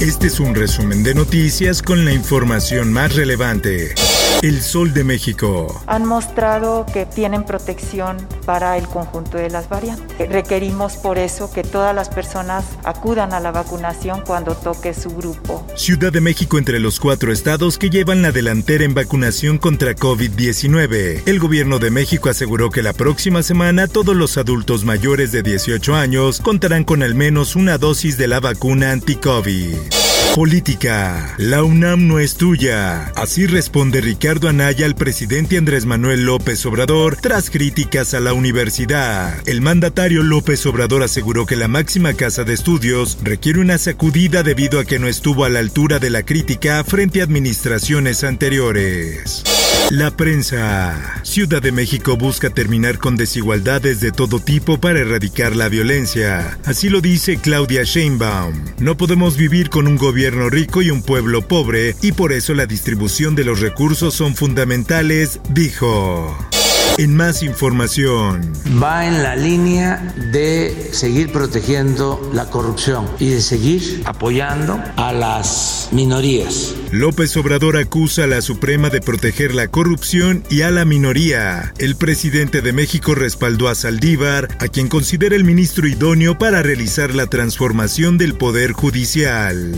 Este es un resumen de noticias con la información más relevante. El Sol de México. Han mostrado que tienen protección para el conjunto de las variantes. Requerimos por eso que todas las personas acudan a la vacunación cuando toque su grupo. Ciudad de México entre los cuatro estados que llevan la delantera en vacunación contra COVID-19. El gobierno de México aseguró que la próxima semana todos los adultos mayores de 18 años contarán con al menos una dosis de la vacuna anti-COVID. Política. La UNAM no es tuya. Así responde Ricardo Anaya al presidente Andrés Manuel López Obrador tras críticas a la universidad. El mandatario López Obrador aseguró que la máxima casa de estudios requiere una sacudida debido a que no estuvo a la altura de la crítica frente a administraciones anteriores. La prensa. Ciudad de México busca terminar con desigualdades de todo tipo para erradicar la violencia. Así lo dice Claudia Sheinbaum. No podemos vivir con un gobierno rico y un pueblo pobre y por eso la distribución de los recursos son fundamentales, dijo. En más información. Va en la línea de seguir protegiendo la corrupción y de seguir apoyando a las minorías. López Obrador acusa a la Suprema de proteger la corrupción y a la minoría. El presidente de México respaldó a Saldívar, a quien considera el ministro idóneo para realizar la transformación del Poder Judicial.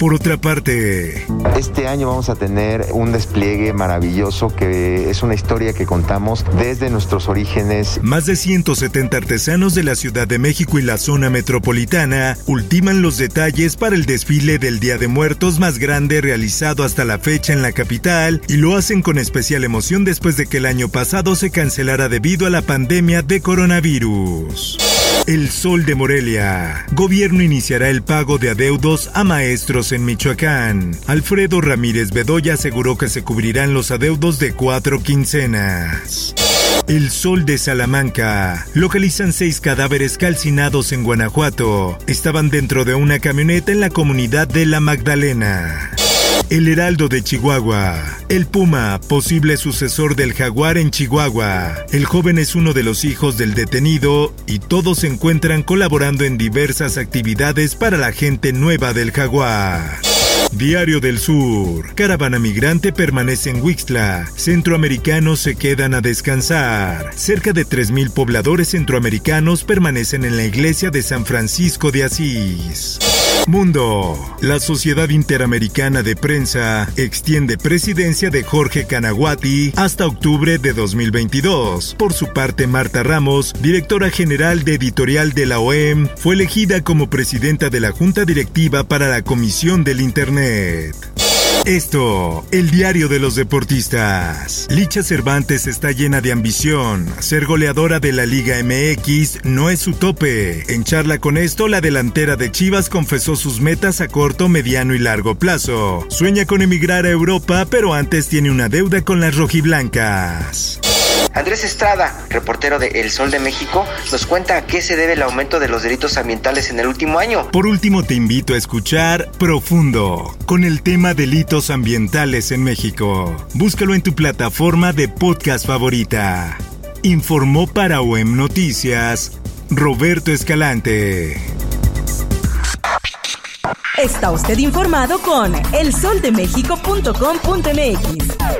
Por otra parte, este año vamos a tener un despliegue maravilloso que es una historia que contamos desde nuestros orígenes. Más de 170 artesanos de la Ciudad de México y la zona metropolitana ultiman los detalles para el desfile del Día de Muertos más grande realizado hasta la fecha en la capital y lo hacen con especial emoción después de que el año pasado se cancelara debido a la pandemia de coronavirus. El Sol de Morelia. Gobierno iniciará el pago de adeudos a maestros en Michoacán. Alfredo Ramírez Bedoya aseguró que se cubrirán los adeudos de cuatro quincenas. El Sol de Salamanca. Localizan seis cadáveres calcinados en Guanajuato. Estaban dentro de una camioneta en la comunidad de La Magdalena. El Heraldo de Chihuahua. El Puma, posible sucesor del jaguar en Chihuahua. El joven es uno de los hijos del detenido y todos se encuentran colaborando en diversas actividades para la gente nueva del jaguar. Diario del Sur. Caravana migrante permanece en Wixla. Centroamericanos se quedan a descansar. Cerca de 3.000 pobladores centroamericanos permanecen en la iglesia de San Francisco de Asís. Mundo. La Sociedad Interamericana de Prensa extiende presidencia de Jorge Canaguati hasta octubre de 2022. Por su parte, Marta Ramos, directora general de editorial de la OEM, fue elegida como presidenta de la Junta Directiva para la Comisión del Internet. Esto, el diario de los deportistas. Licha Cervantes está llena de ambición. Ser goleadora de la Liga MX no es su tope. En charla con esto, la delantera de Chivas confesó sus metas a corto, mediano y largo plazo. Sueña con emigrar a Europa, pero antes tiene una deuda con las rojiblancas. Andrés Estrada, reportero de El Sol de México, nos cuenta a qué se debe el aumento de los delitos ambientales en el último año. Por último, te invito a escuchar Profundo, con el tema delitos ambientales en México. Búscalo en tu plataforma de podcast favorita. Informó para OEM Noticias Roberto Escalante. Está usted informado con elsoldemexico.com.mx.